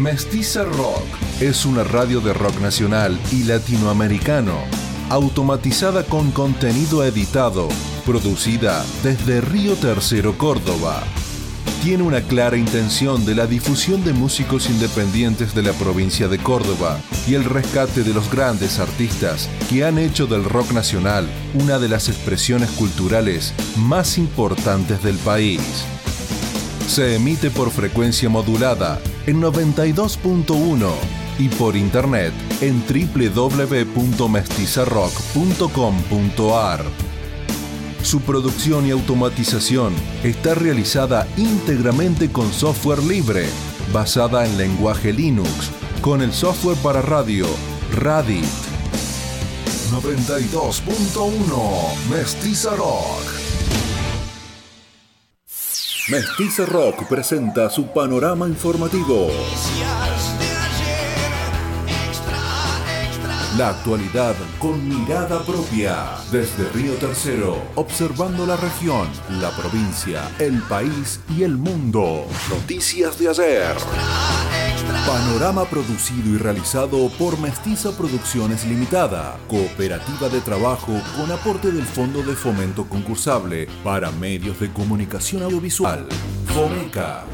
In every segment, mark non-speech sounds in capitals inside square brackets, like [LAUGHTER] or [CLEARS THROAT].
Mestiza Rock es una radio de rock nacional y latinoamericano, automatizada con contenido editado, producida desde Río Tercero, Córdoba. Tiene una clara intención de la difusión de músicos independientes de la provincia de Córdoba y el rescate de los grandes artistas que han hecho del rock nacional una de las expresiones culturales más importantes del país. Se emite por frecuencia modulada en 92.1 y por internet en www.mestizarrock.com.ar. Su producción y automatización está realizada íntegramente con software libre, basada en lenguaje Linux, con el software para radio Radit. 92.1 Mestiza Rock. Mestiza Rock presenta su panorama informativo. La actualidad con mirada propia. Desde Río Tercero, observando la región, la provincia, el país y el mundo. Noticias de ayer. Panorama producido y realizado por Mestiza Producciones Limitada, cooperativa de trabajo con aporte del Fondo de Fomento Concursable para Medios de Comunicación Audiovisual. FOMECA.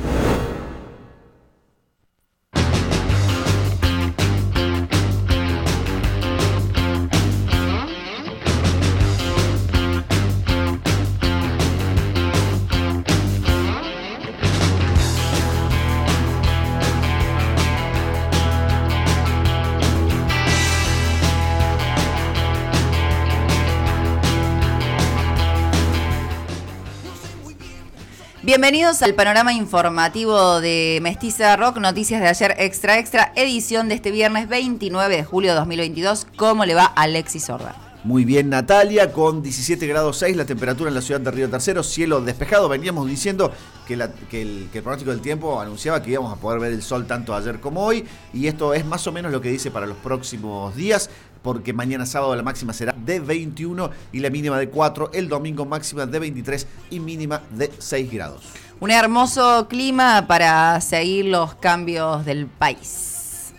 Bienvenidos al panorama informativo de Mestiza Rock, noticias de ayer extra extra, edición de este viernes 29 de julio de 2022. ¿Cómo le va Alexis Sorda? Muy bien, Natalia, con 17 grados 6 la temperatura en la ciudad de Río Tercero, cielo despejado. Veníamos diciendo que, el, pronóstico del tiempo anunciaba que íbamos a poder ver el sol tanto ayer como hoy, y esto es más o menos lo que dice para los próximos días porque mañana sábado la máxima será de 21 y la mínima de 4, el domingo máxima de 23 y mínima de 6 grados. Un hermoso clima para seguir los cambios del país.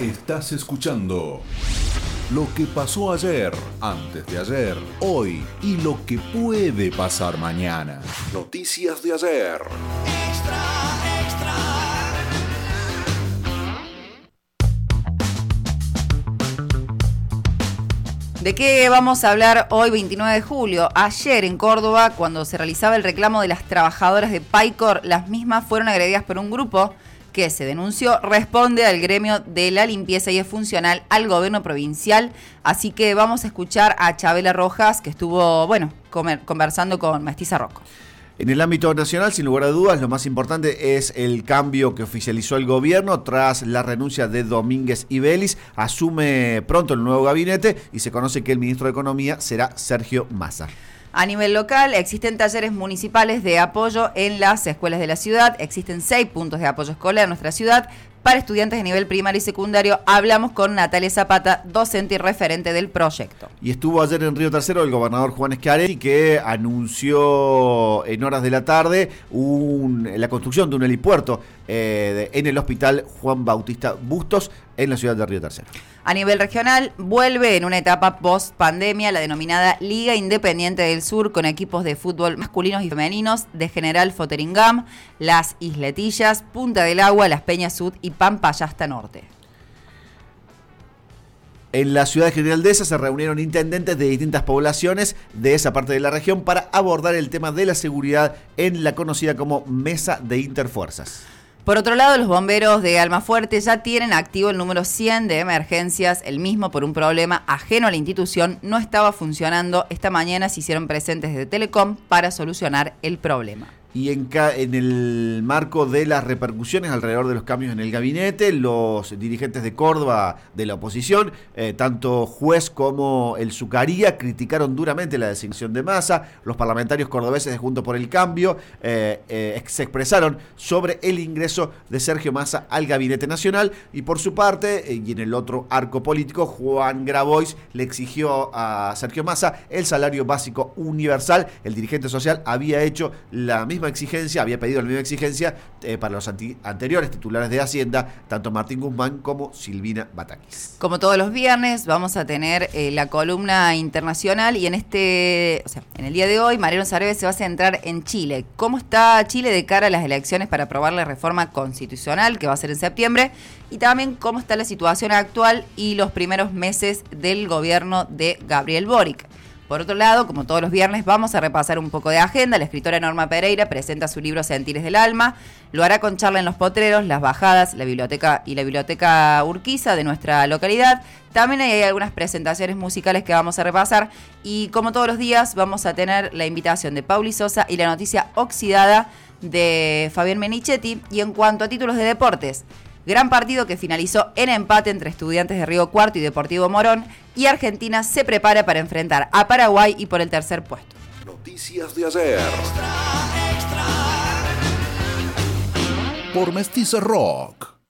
Estás escuchando lo que pasó ayer, antes de ayer, hoy y lo que puede pasar mañana. Noticias de ayer. ¿De qué vamos a hablar hoy 29 de julio? Ayer en Córdoba, cuando se realizaba el reclamo de las trabajadoras de Paicor, las mismas fueron agredidas por un grupo que se denunció responde al gremio de la limpieza y es funcional al gobierno provincial. Así que vamos a escuchar a Chabela Rojas, que estuvo, bueno, conversando con Mestiza Rocco. En el ámbito nacional, sin lugar a dudas, lo más importante es el cambio que oficializó el gobierno tras la renuncia de Domínguez y Vélez. Asume pronto el nuevo gabinete y se conoce que el ministro de Economía será Sergio Massa. A nivel local, existen talleres municipales de apoyo en las escuelas de la ciudad. Existen seis puntos de apoyo escolar en nuestra ciudad para estudiantes de nivel primario y secundario. Hablamos con Natalia Zapata, docente y referente del proyecto. Y estuvo ayer en Río Tercero el gobernador Juan Schiaretti que anunció en horas de la tarde la construcción de un helipuerto eh, en el hospital Juan Bautista Bustos en la ciudad de Río Tercero. A nivel regional, vuelve en una etapa post pandemia la denominada Liga Independiente del Sur con equipos de fútbol masculinos y femeninos de General Foteringam, Las Isletillas, Punta del Agua, Las Peñas Sud y Pampayasta Norte. En la ciudad de General Dehesa se reunieron intendentes de distintas poblaciones de esa parte de la región para abordar el tema de la seguridad en la conocida como Mesa de Interfuerzas. Por otro lado, los bomberos de Almafuerte ya tienen activo el número 100 de emergencias. El mismo, por un problema ajeno a la institución, no estaba funcionando. Esta mañana se hicieron presentes de Telecom para solucionar el problema y en, en, el marco de las repercusiones alrededor de los cambios en el gabinete, los dirigentes de Córdoba de la oposición, eh, tanto juez como el Zucaría, criticaron duramente la designación de masa. Los parlamentarios cordobeses de Junto por el Cambio eh, eh, se expresaron sobre el ingreso de Sergio Massa al gabinete nacional y por su parte, y en el otro arco político, Juan Grabois le exigió a Sergio Massa el salario básico universal. El dirigente social había hecho la misma exigencia, había pedido la misma exigencia eh, para los anteriores titulares de Hacienda, tanto Martín Guzmán como Silvina Batakis. Como todos los viernes, vamos a tener eh, la columna internacional y en este, o sea, en el día de hoy, Mariano Sarebe se va a centrar en Chile. ¿Cómo está Chile de cara a las elecciones para aprobar la reforma constitucional que va a ser en septiembre? Y también cómo está la situación actual y los primeros meses del gobierno de Gabriel Boric. Por otro lado, como todos los viernes, vamos a repasar un poco de agenda. La escritora Norma Pereira presenta su libro Sentires del Alma. Lo hará con charla en los potreros, las bajadas, la biblioteca y la biblioteca Urquiza de nuestra localidad. También hay algunas presentaciones musicales que vamos a repasar. Y como todos los días, vamos a tener la invitación de Pauli Sosa y la noticia oxidada de Fabián Menichetti. Y en cuanto a títulos de deportes, Gran partido que finalizó en empate entre estudiantes de Río Cuarto y Deportivo Morón y Argentina se prepara para enfrentar a Paraguay y por el tercer puesto. Noticias de ayer. Por Mestizo Rock.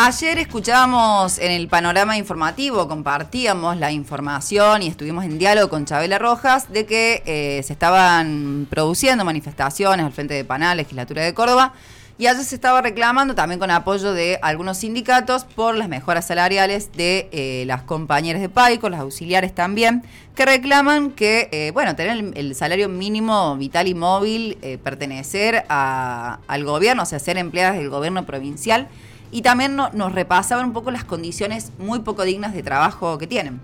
Ayer escuchábamos en el panorama informativo, compartíamos la información y estuvimos en diálogo con Chabela Rojas de que eh, se estaban produciendo manifestaciones al frente de PANA, legislatura de Córdoba, y ayer se estaba reclamando también con apoyo de algunos sindicatos por las mejoras salariales de eh, las compañeras de PAICO, las auxiliares también, que reclaman que, eh, bueno, tener el, salario mínimo vital y móvil, pertenecer al gobierno, o sea, ser empleadas del gobierno provincial, y también nos repasaban un poco las condiciones muy poco dignas de trabajo que tienen.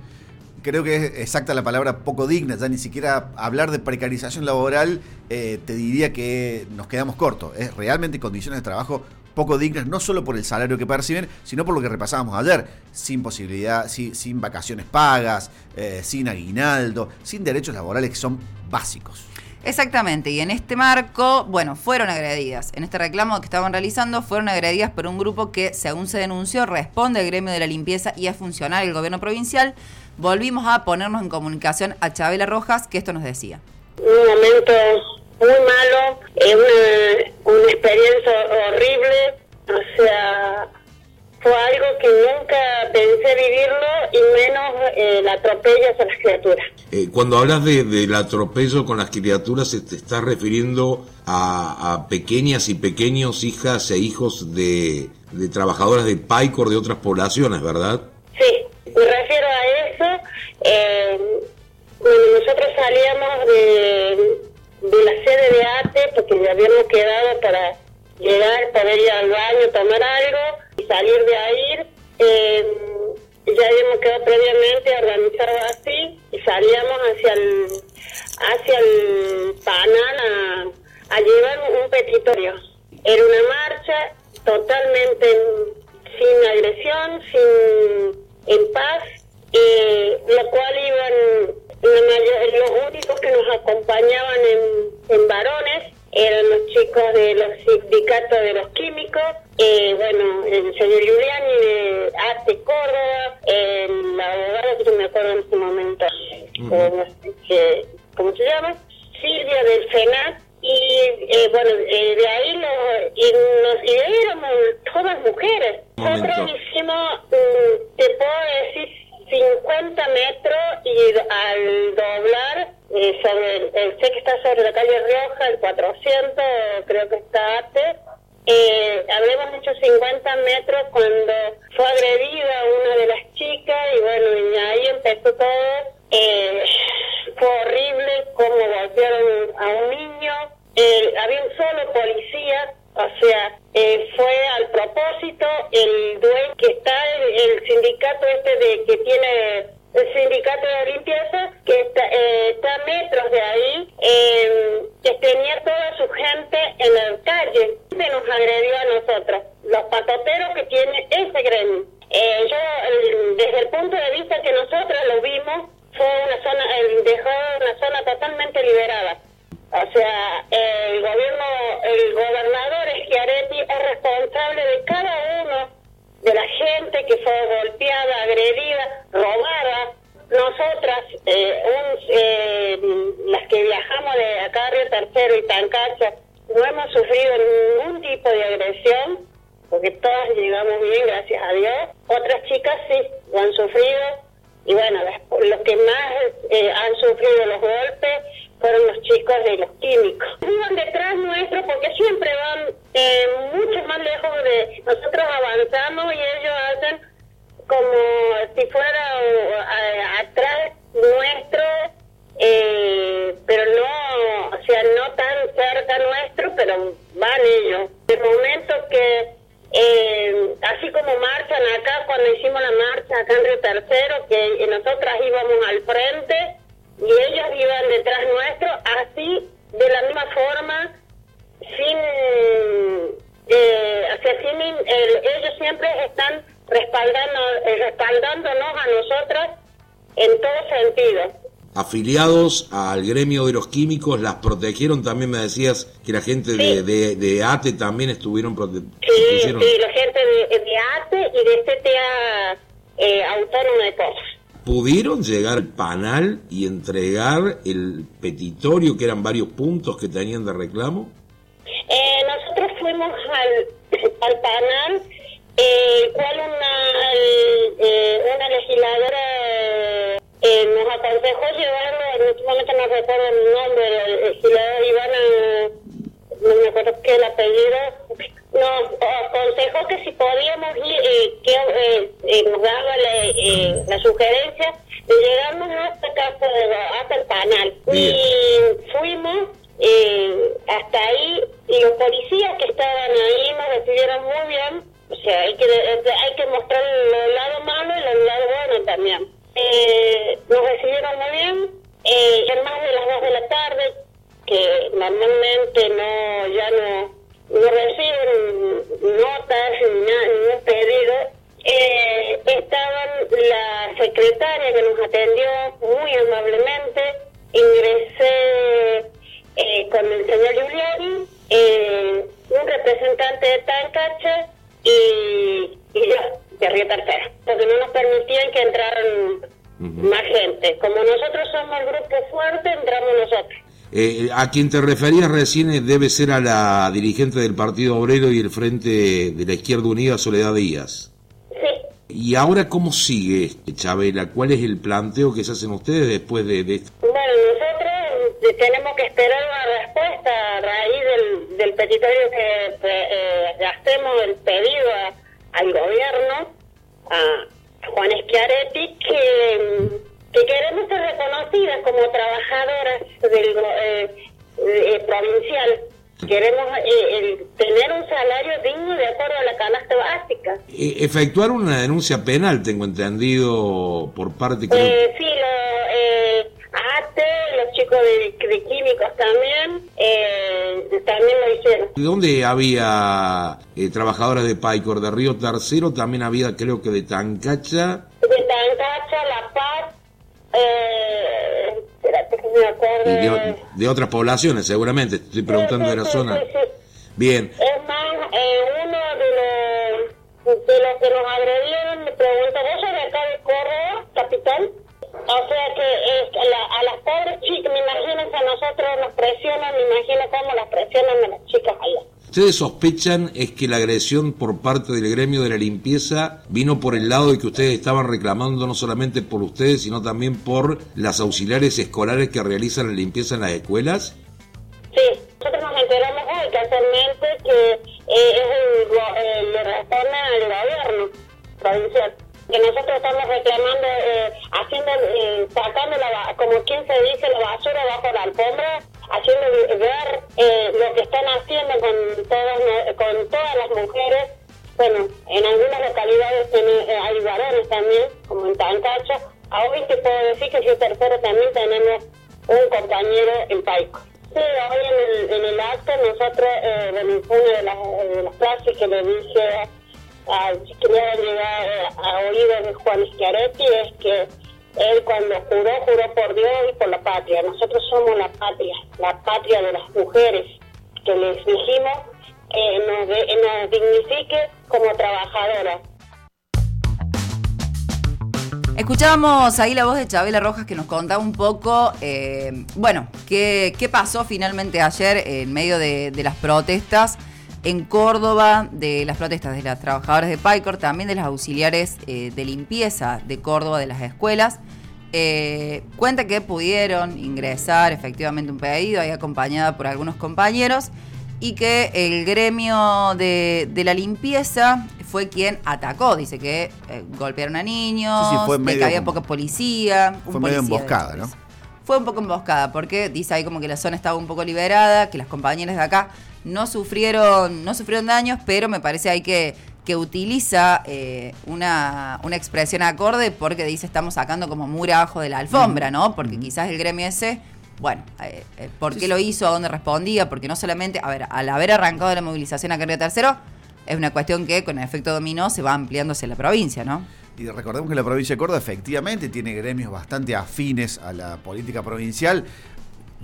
Creo que es exacta la palabra poco digna, ya ni siquiera hablar de precarización laboral eh, te diría que nos quedamos cortos. Es realmente condiciones de trabajo poco dignas, no solo por el salario que perciben, sino por lo que repasábamos ayer, sin posibilidad, sin, vacaciones pagas, eh, sin aguinaldo, sin derechos laborales que son básicos. Exactamente, y en este marco, bueno, fueron agredidas. En este reclamo que estaban realizando, fueron agredidas por un grupo que, según se denunció, responde al gremio de la limpieza y es funcional el gobierno provincial. Volvimos a ponernos en comunicación a Chabela Rojas, que esto nos decía. Un momento muy malo, una experiencia horrible, o sea, fue algo que nunca pensé vivirlo y menos eh, el atropello hacia las criaturas. Eh, cuando hablas de, del atropello con las criaturas, te está refiriendo a, pequeñas y pequeños hijas e hijos de, de trabajadoras de PAICOR de otras poblaciones, ¿verdad? Sí, me refiero a eso. Eh, nosotros salíamos de, de la sede de ATE porque ya habíamos quedado para llegar, poder ir al baño, tomar algo salir de ahí. Eh, ya habíamos quedado previamente organizado así y salíamos hacia el, hacia panal a, llevar un petitorio. Era una marcha totalmente sin agresión, sin en paz, eh, lo cual iban los únicos que nos acompañaban en, en varones eran los chicos de los sindicatos de los químicos, eh, bueno, el señor Giuliani de ATE Córdoba, el abogado que no me acuerdo en este momento, ¿cómo se llama? Silvia del FENAT, y eh, bueno, eh, de ahí nos, y, nos, y éramos todas mujeres. Nosotros hicimos, mm, te puedo decir, 50 metros y al doblar eh, sobre el, sé que está sobre la calle Rioja, el 400, creo que está ATE, eh, habremos hecho 50 metros cuando fue agredida una de las chicas y bueno, y ahí empezó todo. Eh, frente, y ellos iban detrás nuestro, así, de la misma forma, sin, eh, sin ellos siempre están respaldando, eh, respaldándonos a nosotras en todo sentido. Afiliados al gremio de los químicos, las protegieron también, me decías que la gente de, de, ATE también estuvieron protegiendo. Sí, sí, la gente de, de ATE y de CTA eh, Autónoma de Cosas pudieron llegar al panal y entregar el petitorio, que eran varios puntos que tenían de reclamo? Eh, nosotros fuimos al, [COUGHS] al panal, eh, cual una, eh, una legisladora eh, nos aconsejó llevarlo, en este momento no recuerdo el nombre del legislador Ivana, no me acuerdo qué el apellido, nos aconsejó que si podíamos ir, eh, que eh, eh, nos daba la, la, sugerencia de llegarnos hasta casa de, hasta el canal y fuimos hasta ahí y los policías que estaban ahí nos recibieron muy bien. O sea hay que hay que mostrar el lado malo y el lado bueno también. Nos recibieron muy bien eh, más de las dos de la tarde que normalmente no ya no no reciben notas ni ningún pedido. Eh, estaban la secretaria que nos atendió muy amablemente, ingresé eh, con el señor Giuliani, eh, un representante de Tancache y, y yo, de Río Tercera, porque no nos permitían que entraran más gente. Como nosotros somos el grupo fuerte, entramos nosotros. Eh, a quien te referías recién eh, debe ser a la dirigente del Partido Obrero y el Frente de la Izquierda Unida, Soledad Díaz. Sí. ¿Y ahora cómo sigue, Chabela? ¿Cuál es el planteo que se hacen ustedes después de, esto? Bueno, nosotros tenemos que esperar una respuesta a raíz del, del petitorio que eh, hacemos el pedido al gobierno, a Juan Schiaretti, que que queremos ser reconocidas como trabajadoras del eh, eh, provincial. Queremos eh, tener un salario digno de acuerdo a la canasta básica. efectuar una denuncia penal, tengo entendido, por parte... Eh, sí, lo, ATE, los chicos de, químicos también, también lo hicieron. ¿De dónde había trabajadoras de Paicor? ¿De Río Tercero? También había, creo que de Tancacha. De Tancacha, La Paz, eh, espérate que me acuerdo. de, otras poblaciones, seguramente. Estoy preguntando de la zona. Bien. Es más, eh, uno de los, de los que nos agredieron me pregunta, ¿vos sos de acá de Córdoba, capital? O sea que a las pobres chicas, me imagino que a nosotros nos presionan, me imagino cómo las presionan a las chicas allá ustedes sospechan es que la agresión por parte del gremio de la limpieza vino por el lado de que ustedes estaban reclamando no solamente por ustedes, sino también por las auxiliares escolares que realizan la limpieza en las escuelas? Sí, nosotros nos enteramos hoy casualmente que eh, es el, le responde al gobierno provincial que nosotros estamos reclamando, eh, haciendo, eh, sacando, la, como quien se dice, la basura bajo la alfombra haciendo ver eh, lo que están haciendo con todas, con todas las mujeres. Bueno, en algunas localidades eh, hay varones también, como en Tancacho. Hoy te puedo decir que yo tercero también tenemos un compañero en Paico. Sí, hoy en el, en el acto nosotros, eh, bueno, de las, de las clases que le dije a, que me ha llegado a oídos de Juan Schiaretti es que él cuando juró, juró por Dios y por la patria. Nosotros somos la patria, la patria de las mujeres, que les dijimos que nos, nos dignifique como trabajadoras. Escuchábamos ahí la voz de Chabela Rojas que nos contaba un poco, eh, bueno, qué, qué, pasó finalmente ayer en medio de las protestas en Córdoba, de las protestas de las trabajadoras de PICOR, también de las auxiliares eh, de limpieza de Córdoba de las escuelas. Eh, cuenta que pudieron ingresar efectivamente un pedido ahí acompañada por algunos compañeros y que el gremio de, de la limpieza fue quien atacó. Dice que eh, golpearon a niños, que había poca policía. Fue medio emboscada, ¿no? Fue un poco emboscada porque dice ahí como que la zona estaba un poco liberada, que las compañeras de acá no sufrieron, no sufrieron daños, pero me parece ahí que, que utiliza eh, una, una, expresión acorde porque dice estamos sacando como mura abajo de la alfombra, ¿no? Porque quizás el gremio ese bueno, eh, ¿por qué lo hizo? ¿A dónde respondía? Porque no solamente, a ver, al haber arrancado la movilización a Carrera Tercero, es una cuestión que con el efecto dominó se va ampliándose la provincia, ¿no? Y recordemos que la provincia de Córdoba efectivamente tiene gremios bastante afines a la política provincial.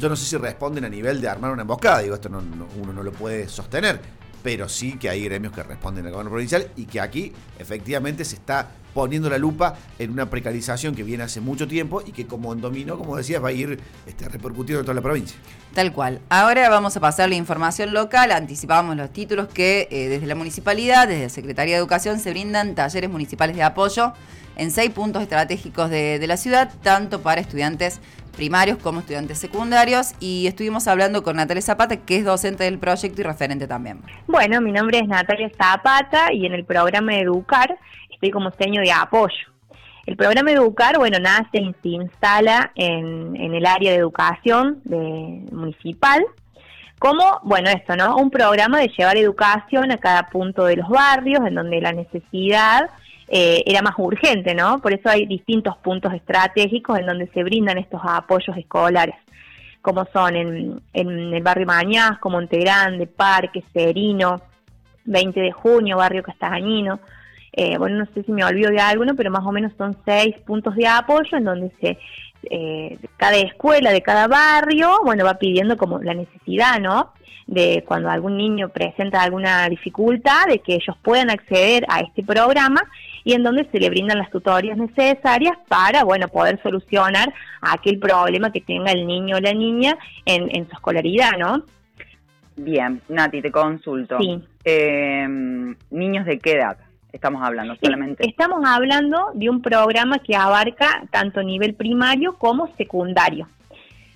Yo no sé si responden a nivel de armar una emboscada, digo, esto uno no lo puede sostener, pero sí que hay gremios que responden al gobierno provincial y que aquí efectivamente se está poniendo la lupa en una precarización que viene hace mucho tiempo y que como dominó, como decías, va a ir este, repercutiendo en toda la provincia. Tal cual. Ahora vamos a pasar la información local. Anticipábamos los títulos que eh, desde la municipalidad, desde la Secretaría de Educación, se brindan talleres municipales de apoyo en seis puntos estratégicos de la ciudad, tanto para estudiantes primarios como estudiantes secundarios y estuvimos hablando con Natalia Zapata, que es docente del proyecto y referente también. Bueno, mi nombre es Natalia Zapata y en el programa Educar estoy como seño de apoyo. El programa Educar, bueno, nace y se instala en, en el área de educación municipal, como, bueno, esto, ¿no? Un programa de llevar educación a cada punto de los barrios, en donde la necesidad eh, era más urgente, ¿no? Por eso hay distintos puntos estratégicos en donde se brindan estos apoyos escolares, como son en, en el barrio Mañasco, Montegrande, Parque, Serino, 20 de junio, barrio Castañino, eh, bueno, no sé si me olvido de alguno, pero más o menos son seis puntos de apoyo en donde se eh, cada escuela de cada barrio, bueno, va pidiendo como la necesidad, ¿no? De cuando algún niño presenta alguna dificultad, de que ellos puedan acceder a este programa y en donde se le brindan las tutorías necesarias para, bueno, poder solucionar aquel problema que tenga el niño o la niña en, en su escolaridad, ¿no? Bien, Nati, te consulto. Sí. Eh, ¿Niños de qué edad? estamos hablando solamente? Estamos hablando de un programa que abarca tanto nivel primario como secundario.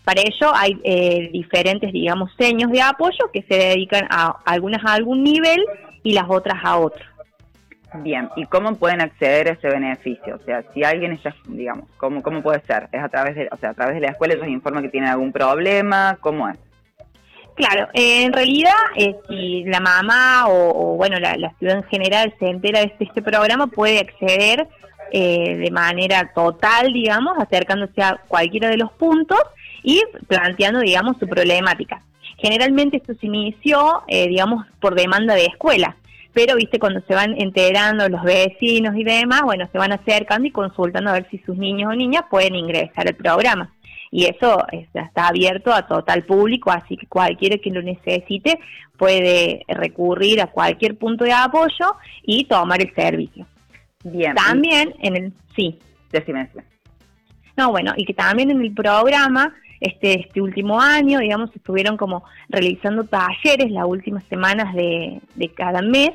Para ello hay eh, diferentes, digamos, seños de apoyo que se dedican a algunas a algún nivel y las otras a otro. Bien, ¿y cómo pueden acceder a ese beneficio? O sea, si alguien está, digamos, ¿cómo, cómo puede ser? ¿Es a través de, o sea, a través de la escuela ellos informan que tienen algún problema? ¿Cómo es? Claro, en realidad, eh, si la mamá o, bueno, la, ciudad en general se entera de este, programa, puede acceder eh, de manera total, digamos, acercándose a cualquiera de los puntos y planteando, digamos, su problemática. Generalmente esto se inició, eh, digamos, por demanda de escuela, pero, viste, cuando se van enterando los vecinos y demás, bueno, se van acercando y consultando a ver si sus niños o niñas pueden ingresar al programa y eso está abierto a total público, así que cualquiera que lo necesite puede recurrir a cualquier punto de apoyo y tomar el servicio. Bien. También en el sí. Decime. No, bueno, y que también en el programa este, este último año, digamos, estuvieron como realizando talleres las últimas semanas de, de cada mes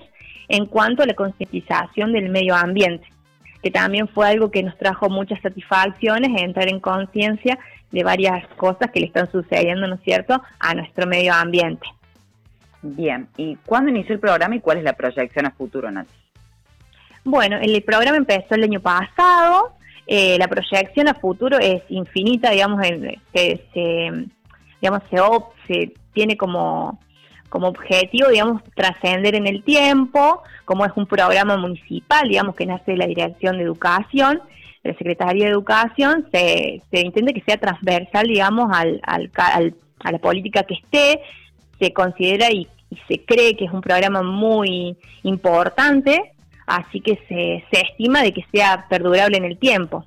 en cuanto a la concientización del medio ambiente, que también fue algo que nos trajo muchas satisfacciones, entrar en conciencia de varias cosas que le están sucediendo, ¿no es cierto?, a nuestro medio ambiente. Bien, ¿y cuándo inició el programa y cuál es la proyección a futuro, Nati? Bueno, el programa empezó el año pasado, eh, la proyección a futuro es infinita, digamos, se, se digamos, se, se tiene como, como objetivo, digamos, trascender en el tiempo, como es un programa municipal, digamos, que nace de la Dirección de Educación, la Secretaría de Educación se, se intenta que sea transversal, digamos, al, al, a la política que esté, se considera y, se cree que es un programa muy importante, así que se, se estima de que sea perdurable en el tiempo.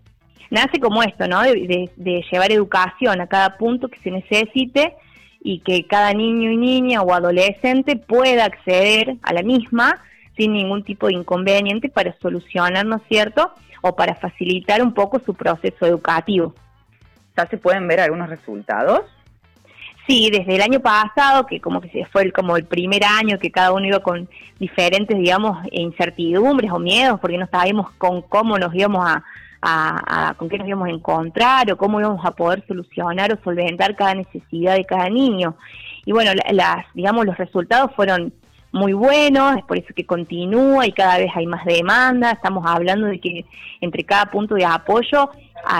Nace como esto, ¿no? De, de, llevar educación a cada punto que se necesite y que cada niño y niña o adolescente pueda acceder a la misma sin ningún tipo de inconveniente para solucionar, ¿no es cierto? O para facilitar un poco su proceso educativo. ¿Ya se pueden ver algunos resultados? Sí, desde el año pasado, que como que fue el, como el primer año que cada uno iba con diferentes, digamos, incertidumbres o miedos, porque no sabíamos con cómo nos íbamos a, a, con qué nos íbamos a encontrar o cómo íbamos a poder solucionar o solventar cada necesidad de cada niño. Y bueno, las, digamos, los resultados fueron muy buenos, es por eso que continúa y cada vez hay más demanda. Estamos hablando de que entre cada punto de apoyo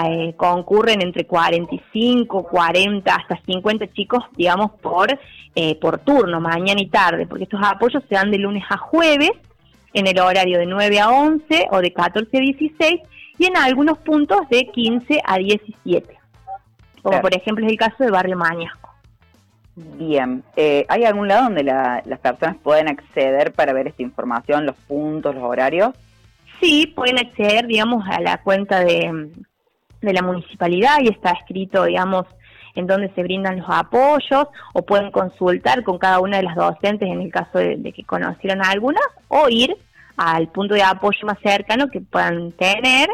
eh, concurren entre 45, 40, hasta 50 chicos, digamos, por, eh, por turno, mañana y tarde, porque estos apoyos se dan de lunes a jueves en el horario de 9 a 11 o de 14 a 16 y en algunos puntos de 15 a 17, como por ejemplo es el caso de Barrio Mañasco. Bien, eh, ¿hay algún lado donde las personas pueden acceder para ver esta información, los puntos, los horarios? Sí, pueden acceder, digamos, a la cuenta de, de la municipalidad y está escrito, digamos, en dónde se brindan los apoyos o pueden consultar con cada una de las docentes en el caso de, que conocieran a algunas o ir al punto de apoyo más cercano que puedan tener,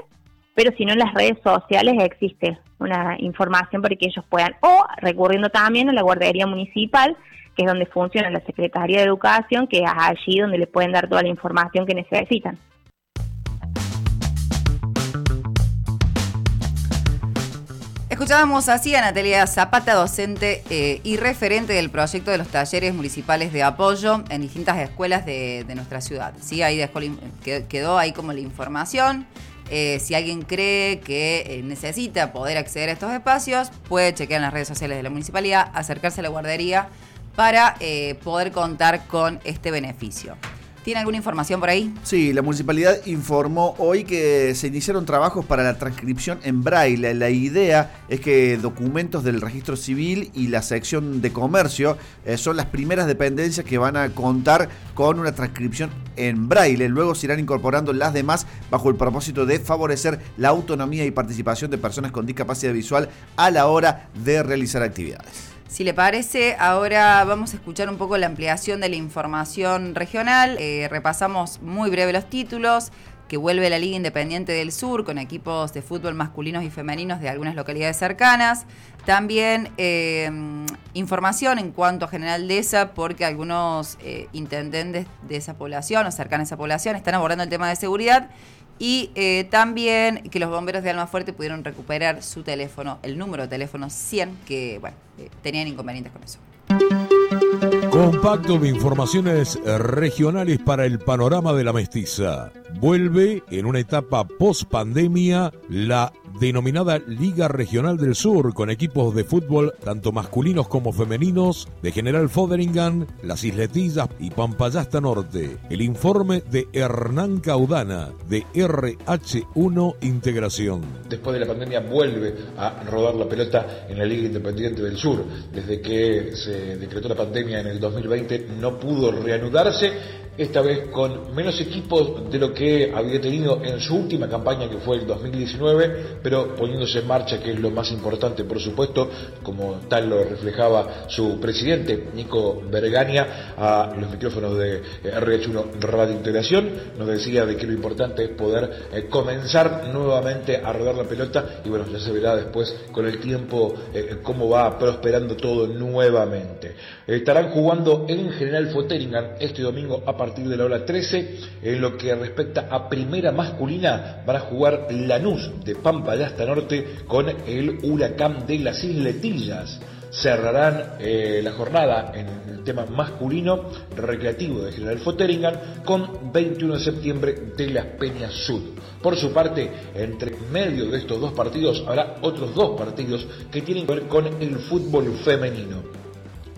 pero si no en las redes sociales existe una información para que ellos puedan, o recurriendo también a la guardería municipal, que es donde funciona la Secretaría de Educación, que es allí donde les pueden dar toda la información que necesitan. Escuchábamos así a Natalia Zapata, docente eh, y referente del proyecto de los talleres municipales de apoyo en distintas escuelas de, nuestra ciudad. Sí, ahí quedó ahí como la información. Eh, si alguien cree que eh, necesita poder acceder a estos espacios, puede chequear en las redes sociales de la municipalidad, acercarse a la guardería para poder contar con este beneficio. ¿Tiene alguna información por ahí? Sí, la municipalidad informó hoy que se iniciaron trabajos para la transcripción en braille. La idea es que documentos del registro civil y la sección de comercio eh, son las primeras dependencias que van a contar con una transcripción en braille. Luego se irán incorporando las demás bajo el propósito de favorecer la autonomía y participación de personas con discapacidad visual a la hora de realizar actividades. Si le parece, ahora vamos a escuchar un poco la ampliación de la información regional. Eh, repasamos muy breve los títulos que vuelve la Liga Independiente del Sur con equipos de fútbol masculinos y femeninos de algunas localidades cercanas. También eh, información en cuanto a General Deza, porque algunos eh, intendentes de esa población o cercanos a esa población están abordando el tema de seguridad y eh, también que los bomberos de Almafuerte pudieron recuperar su teléfono, el número de teléfono 100, que bueno, eh, tenían inconvenientes con eso. Compacto de informaciones regionales para el panorama de la mestiza. Vuelve en una etapa post pandemia la denominada Liga Regional del Sur con equipos de fútbol tanto masculinos como femeninos de General Foderingham, Las Isletillas y Pampayasta Norte. El informe de Hernán Caudana de RH1 Integración. Después de la pandemia vuelve a rodar la pelota en la Liga Independiente del Sur. Desde que se decretó la pandemia en el 2020 no pudo reanudarse esta vez con menos equipos de lo que había tenido en su última campaña que fue el 2019, pero poniéndose en marcha, que es lo más importante, por supuesto, como tal lo reflejaba su presidente, Nico Bergania, a los micrófonos de RH1 Radio Integración, nos decía de que lo importante es poder eh, comenzar nuevamente a rodar la pelota y bueno, ya se verá después con el tiempo eh, cómo va prosperando todo nuevamente. Estarán jugando en General Foteringan este domingo a partir de la hora 13. En lo que respecta a primera masculina, van a jugar Lanús de Pampa de Hasta Norte con el Huracán de las Isletillas cerrarán eh, la jornada en el tema masculino recreativo de General Foteringan con 21 de septiembre de las Peñas Sud. Por su parte, entre medio de estos dos partidos habrá otros dos partidos que tienen que ver con el fútbol femenino.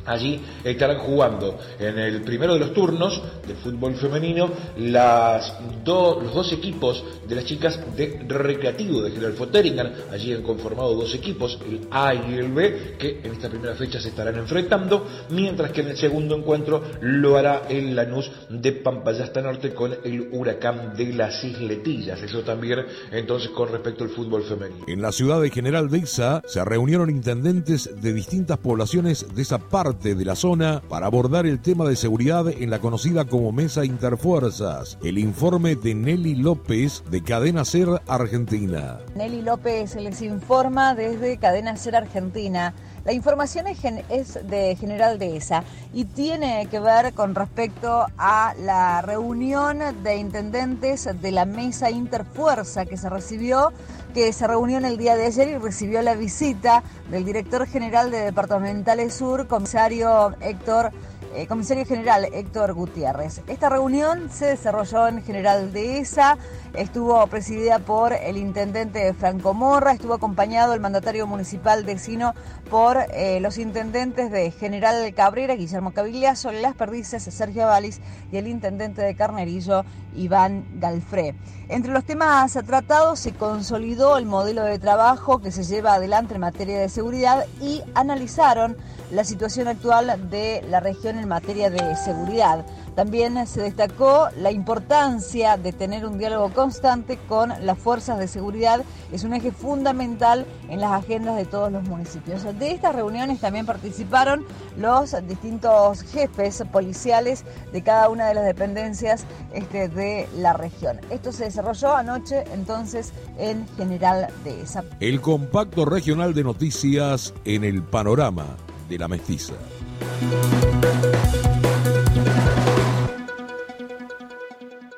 Allí estarán jugando en el primero de los turnos del fútbol femenino las los dos equipos de las chicas de recreativo de General Foteringan. Allí han conformado dos equipos, el A y el B, que en esta primera fecha se estarán enfrentando, mientras que en el segundo encuentro lo hará el Lanús de Pampayasta Norte con el Huracán de las Isletillas. Eso también entonces con respecto al fútbol femenino. En la ciudad de General Deiza se reunieron intendentes de distintas poblaciones de esa parte de la zona para abordar el tema de seguridad en la conocida como Mesa Interfuerzas. El informe de Nelly López de Cadena Ser Argentina. Nelly López les informa desde Cadena Ser Argentina. La información es, de General Dehesa y tiene que ver con respecto a la reunión de intendentes de la mesa Interfuerza que se recibió, que se reunió en el día de ayer y recibió la visita del director general de Departamentales Sur, comisario Héctor eh, comisario general Héctor Gutiérrez. Esta reunión se desarrolló en General Dehesa, estuvo presidida por el intendente Franco Morra, estuvo acompañado el mandatario municipal de Sino por eh, los intendentes de General Cabrera, Guillermo Cavigliazo, Las Perdices, Sergio Valis y el intendente de Carnerillo, Iván Galfré. Entre los temas tratados se consolidó el modelo de trabajo que se lleva adelante en materia de seguridad y analizaron la situación actual de la región en materia de seguridad. También se destacó la importancia de tener un diálogo constante con las fuerzas de seguridad. Es un eje fundamental en las agendas de todos los municipios. De estas reuniones también participaron los distintos jefes policiales de cada una de las dependencias este, de la región. Esto se desarrolló anoche entonces en General de esa. El compacto regional de noticias en el panorama de la mestiza.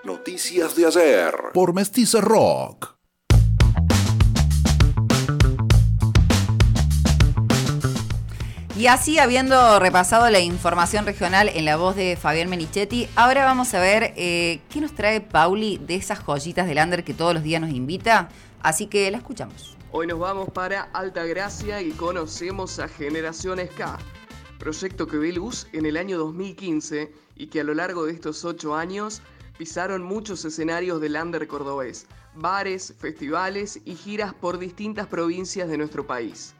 Noticias de ayer por Mestiza Rock. Y así, habiendo repasado la información regional en la voz de Fabián Menichetti, ahora vamos a ver eh, qué nos trae Pauli de esas joyitas del Lander que todos los días nos invita. Así que la escuchamos. Hoy nos vamos para Alta Gracia y conocemos a Generaciones K, proyecto que ve luz en el año 2015 y que a lo largo de estos ocho años pisaron muchos escenarios del under cordobés, bares, festivales y giras por distintas provincias de nuestro país.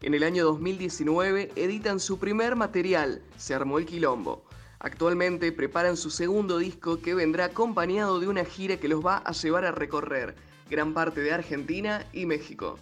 En el año 2019 editan su primer material, Se armó el quilombo. Actualmente preparan su segundo disco que vendrá acompañado de una gira que los va a llevar a recorrer gran parte de Argentina y México.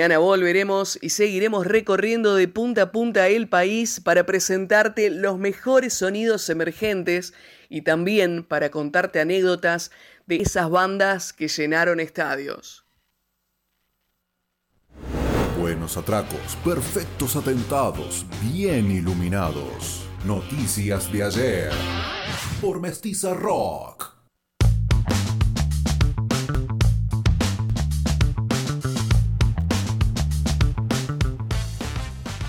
Mañana volveremos y seguiremos recorriendo de punta a punta el país para presentarte los mejores sonidos emergentes y también para contarte anécdotas de esas bandas que llenaron estadios. Buenos atracos, perfectos atentados, bien iluminados. Noticias de ayer. Por Mestiza Rock.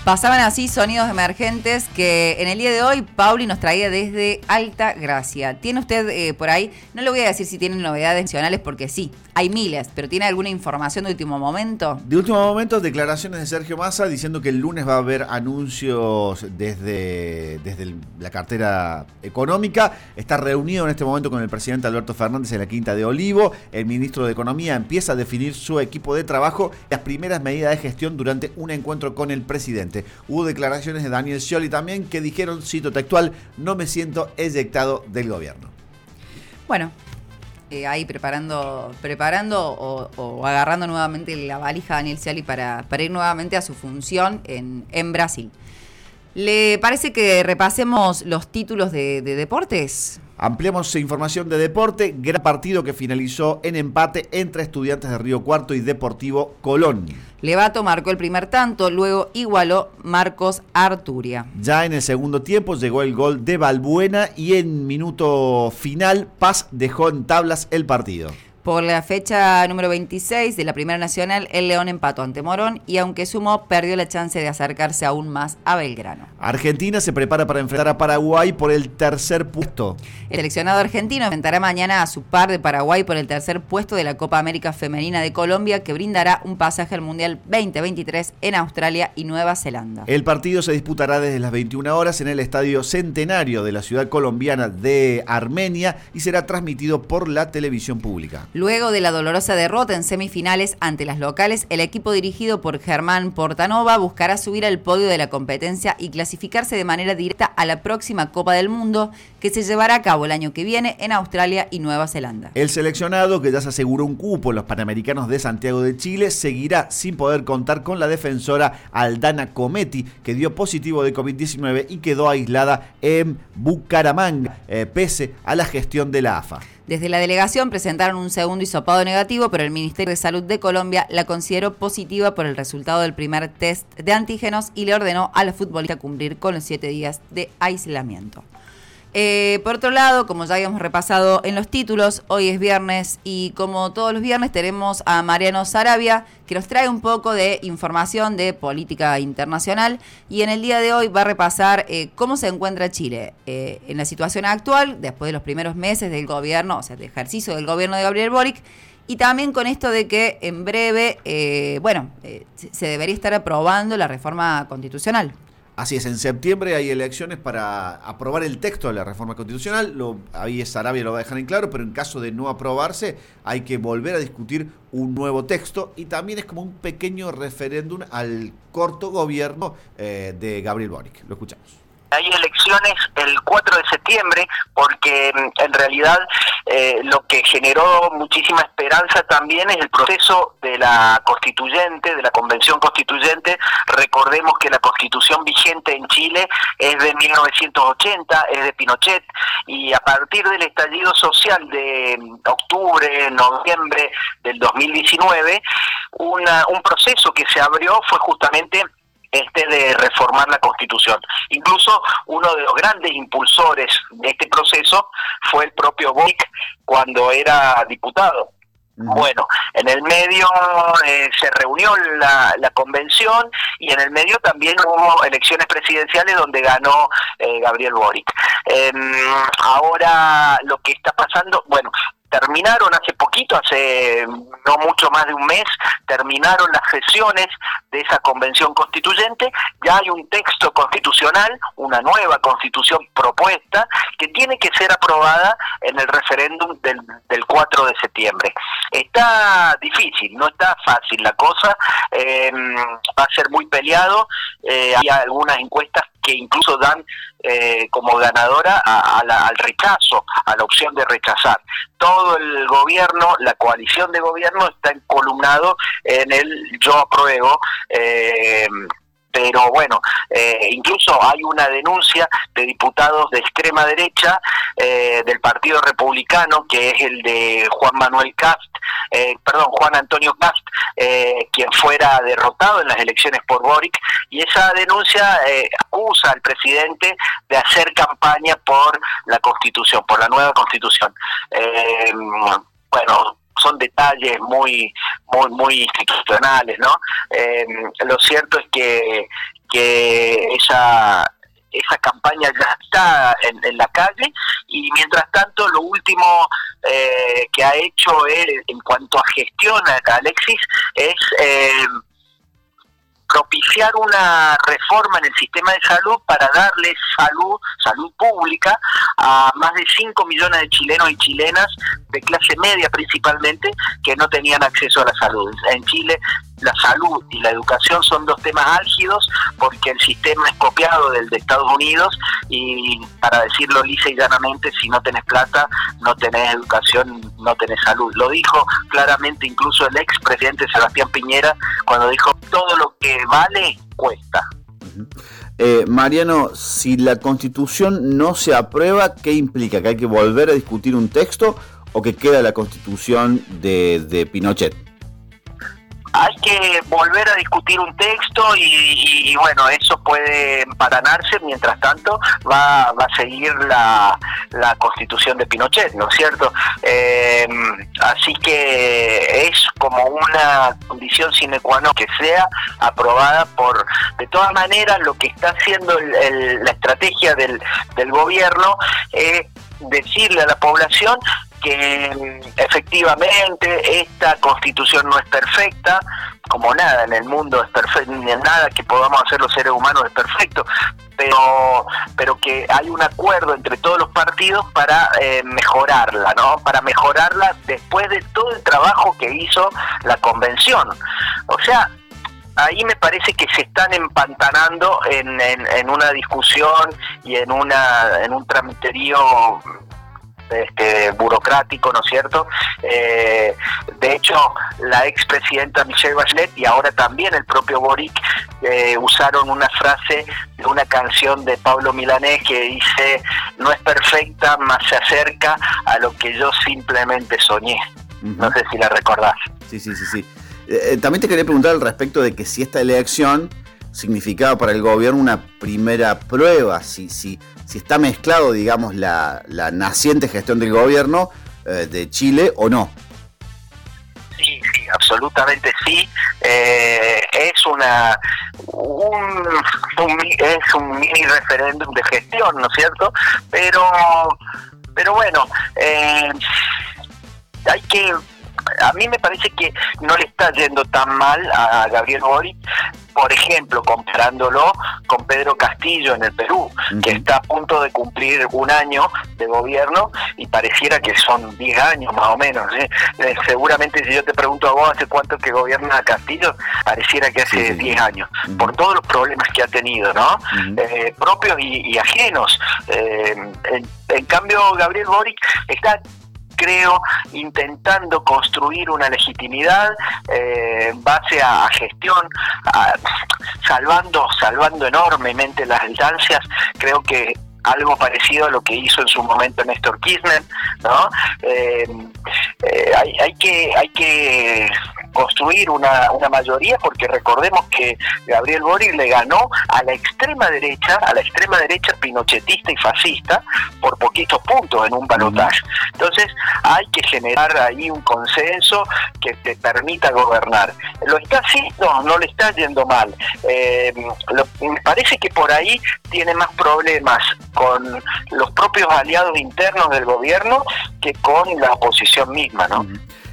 Pasaban así sonidos emergentes que en el día de hoy Pauli nos traía desde Alta Gracia. ¿Tiene usted eh, por ahí? No le voy a decir si tienen novedades nacionales porque sí, hay miles, pero ¿tiene alguna información de último momento? De último momento, declaraciones de Sergio Massa diciendo que el lunes va a haber anuncios desde, desde la cartera económica. Está reunido en este momento con el presidente Alberto Fernández en la Quinta de Olivo. El ministro de Economía empieza a definir su equipo de trabajo y las primeras medidas de gestión durante un encuentro con el presidente. Hubo declaraciones de Daniel Scioli también que dijeron, cito textual, no me siento eyectado del gobierno. Bueno, eh, ahí preparando, preparando o, agarrando nuevamente la valija Daniel Scioli para, ir nuevamente a su función en, en Brasil. ¿Le parece que repasemos los títulos de, de deportes? Ampliamos información de deporte. Gran partido que finalizó en empate entre Estudiantes de Río Cuarto y Deportivo Colón. Levato marcó el primer tanto, luego igualó Marcos Arturia. Ya en el segundo tiempo llegó el gol de Balbuena y en minuto final Paz dejó en tablas el partido. Por la fecha número 26 de la Primera Nacional, el León empató ante Morón y aunque sumó, perdió la chance de acercarse aún más a Belgrano. Argentina se prepara para enfrentar a Paraguay por el tercer puesto. El seleccionado argentino enfrentará mañana a su par de Paraguay por el tercer puesto de la Copa América Femenina de Colombia, que brindará un pasaje al Mundial 2023 en Australia y Nueva Zelanda. El partido se disputará desde las 21 horas en el Estadio Centenario de la ciudad colombiana de Armenia y será transmitido por la televisión pública. Luego de la dolorosa derrota en semifinales ante las locales, el equipo dirigido por Germán Portanova buscará subir al podio de la competencia y clasificarse de manera directa a la próxima Copa del Mundo que se llevará a cabo el año que viene en Australia y Nueva Zelanda. El seleccionado, que ya se aseguró un cupo en los Panamericanos de Santiago de Chile, seguirá sin poder contar con la defensora Aldana Cometi, que dio positivo de COVID-19 y quedó aislada en Bucaramanga, eh, pese a la gestión de la AFA. Desde la delegación presentaron un segundo hisopado negativo, pero el Ministerio de Salud de Colombia la consideró positiva por el resultado del primer test de antígenos y le ordenó a la futbolista cumplir con los siete días de aislamiento. Eh, por otro lado, como ya habíamos repasado en los títulos, hoy es viernes y como todos los viernes tenemos a Mariano Sarabia que nos trae un poco de información de política internacional y en el día de hoy va a repasar eh, cómo se encuentra Chile eh, en la situación actual, después de los primeros meses del gobierno, o sea, de ejercicio del gobierno de Gabriel Boric, y también con esto de que en breve, eh, bueno, se debería estar aprobando la reforma constitucional. Así es, en septiembre hay elecciones para aprobar el texto de la reforma constitucional. Lo, ahí Sarabia lo va a dejar en claro, pero en caso de no aprobarse, hay que volver a discutir un nuevo texto y también es como un pequeño referéndum al corto gobierno eh, de Gabriel Boric. Lo escuchamos. Hay elecciones el 4 de septiembre porque mm, en realidad eh, lo que generó muchísima esperanza también es el proceso de la constituyente, de la convención constituyente. Recordemos que la constitución vigente en Chile es de 1980, es de Pinochet y a partir del estallido social de mm, octubre, noviembre del 2019, una- un proceso que se abrió fue justamente este de reformar la Constitución. Incluso uno de los grandes impulsores de este proceso fue el propio Boric cuando era diputado. Bueno, en el medio eh, se reunió la, la convención y en el medio también hubo elecciones presidenciales donde ganó eh, Gabriel Boric. Em, ahora lo que está pasando, bueno, terminaron hace poquito, hace no mucho más de un mes, terminaron las sesiones de esa convención constituyente, ya hay un texto constitucional, una nueva constitución propuesta, que tiene que ser aprobada en el referéndum del, del 4 de septiembre. Está difícil, no está fácil la cosa, eh, va a ser muy peleado, eh, hay algunas encuestas que incluso dan eh, como ganadora a- la- al rechazo, a la opción de rechazar. Todo el gobierno, la coalición de gobierno está encolumnado en el yo apruebo. eh, pero bueno, eh, incluso hay una denuncia de diputados de extrema derecha eh, del Partido Republicano, que es el de Juan Manuel Cast, eh, perdón, Juan Antonio Cast, eh, quien fuera derrotado en las elecciones por Boric, y esa denuncia eh, acusa al presidente de hacer campaña por la Constitución, por la nueva Constitución. Eh, bueno, son detalles muy muy muy institucionales, ¿no? Eh, lo cierto es que que esa esa campaña ya está en, la calle y mientras tanto lo último eh, que ha hecho él en cuanto a gestión a Alexis es eh, propiciar una reforma en el sistema de salud para darle salud, salud pública a más de 5 millones de chilenos y chilenas de clase media principalmente que no tenían acceso a la salud. En Chile la salud y la educación son dos temas álgidos porque el sistema es copiado del de Estados Unidos y para decirlo lisa y llanamente, si no tenés plata, no tenés educación, no tenés salud. Lo dijo claramente incluso el ex presidente Sebastián Piñera cuando dijo todo lo que vale cuesta. Eh, Mariano, si la constitución no se aprueba, ¿qué implica? ¿Que hay que volver a discutir un texto o que queda la constitución de, de Pinochet? hay que volver a discutir un texto y, y- bueno, eso puede emparanarse, mientras tanto va, va a seguir la, la constitución de Pinochet, ¿no es cierto? Eh, así que es como una condición sine qua non que sea aprobada por, de todas maneras, lo que está haciendo el- el- la estrategia del, del gobierno es decirle a la población que mm, efectivamente esta constitución no es perfecta, como nada en el mundo es perfecto, ni nada que podamos hacer los seres humanos es perfecto, pero pero que hay un acuerdo entre todos los partidos para eh, mejorarla, ¿no? Para mejorarla después de todo el trabajo que hizo la convención. O sea, ahí me parece que se están empantanando en, en, en una discusión y en una en un tramiterío este, burocrático, ¿no es cierto? Eh, de hecho, la expresidenta Michelle Bachelet y ahora también el propio Boric eh, usaron una frase de una canción de Pablo Milanés que dice, no es perfecta, más se acerca a lo que yo simplemente soñé. No sé si la recordás. Sí, sí, sí, sí. Eh, eh, también te quería preguntar al respecto de que si esta elección significaba para el gobierno una primera prueba, si, si, si está mezclado, digamos, la, la naciente gestión del gobierno eh, de Chile o no. Sí, sí, absolutamente sí. Eh, es una un, un es un mini referéndum de gestión, ¿no es cierto? Pero pero bueno, eh, hay que a mí me parece que no le está yendo tan mal a Gabriel Boric, por ejemplo, comparándolo con Pedro Castillo en el Perú, que está a punto de cumplir un año de gobierno y pareciera que son 10 años más o menos. ¿eh? Eh, seguramente si yo te pregunto a vos hace cuánto que gobierna Castillo, pareciera que hace 10 años, por todos los problemas que ha tenido, ¿no? Eh, propios y, y ajenos. Eh, en, en cambio, Gabriel Boric está creo, intentando construir una legitimidad eh, en base a, gestión, salvando, salvando enormemente las distancias. Creo que algo parecido a lo que hizo en su momento Néstor Kirchner, ¿no? Eh, eh, hay, hay que hay que construir una, una mayoría porque recordemos que Gabriel Boric le ganó a la extrema derecha, a la extrema derecha pinochetista y fascista por poquitos puntos en un balotaje. Entonces hay que generar ahí un consenso que te permita gobernar. Lo está haciendo, no le está yendo mal. Eh, lo- me parece que por ahí tiene más problemas con los propios aliados internos del gobierno que con la oposición misma, ¿no?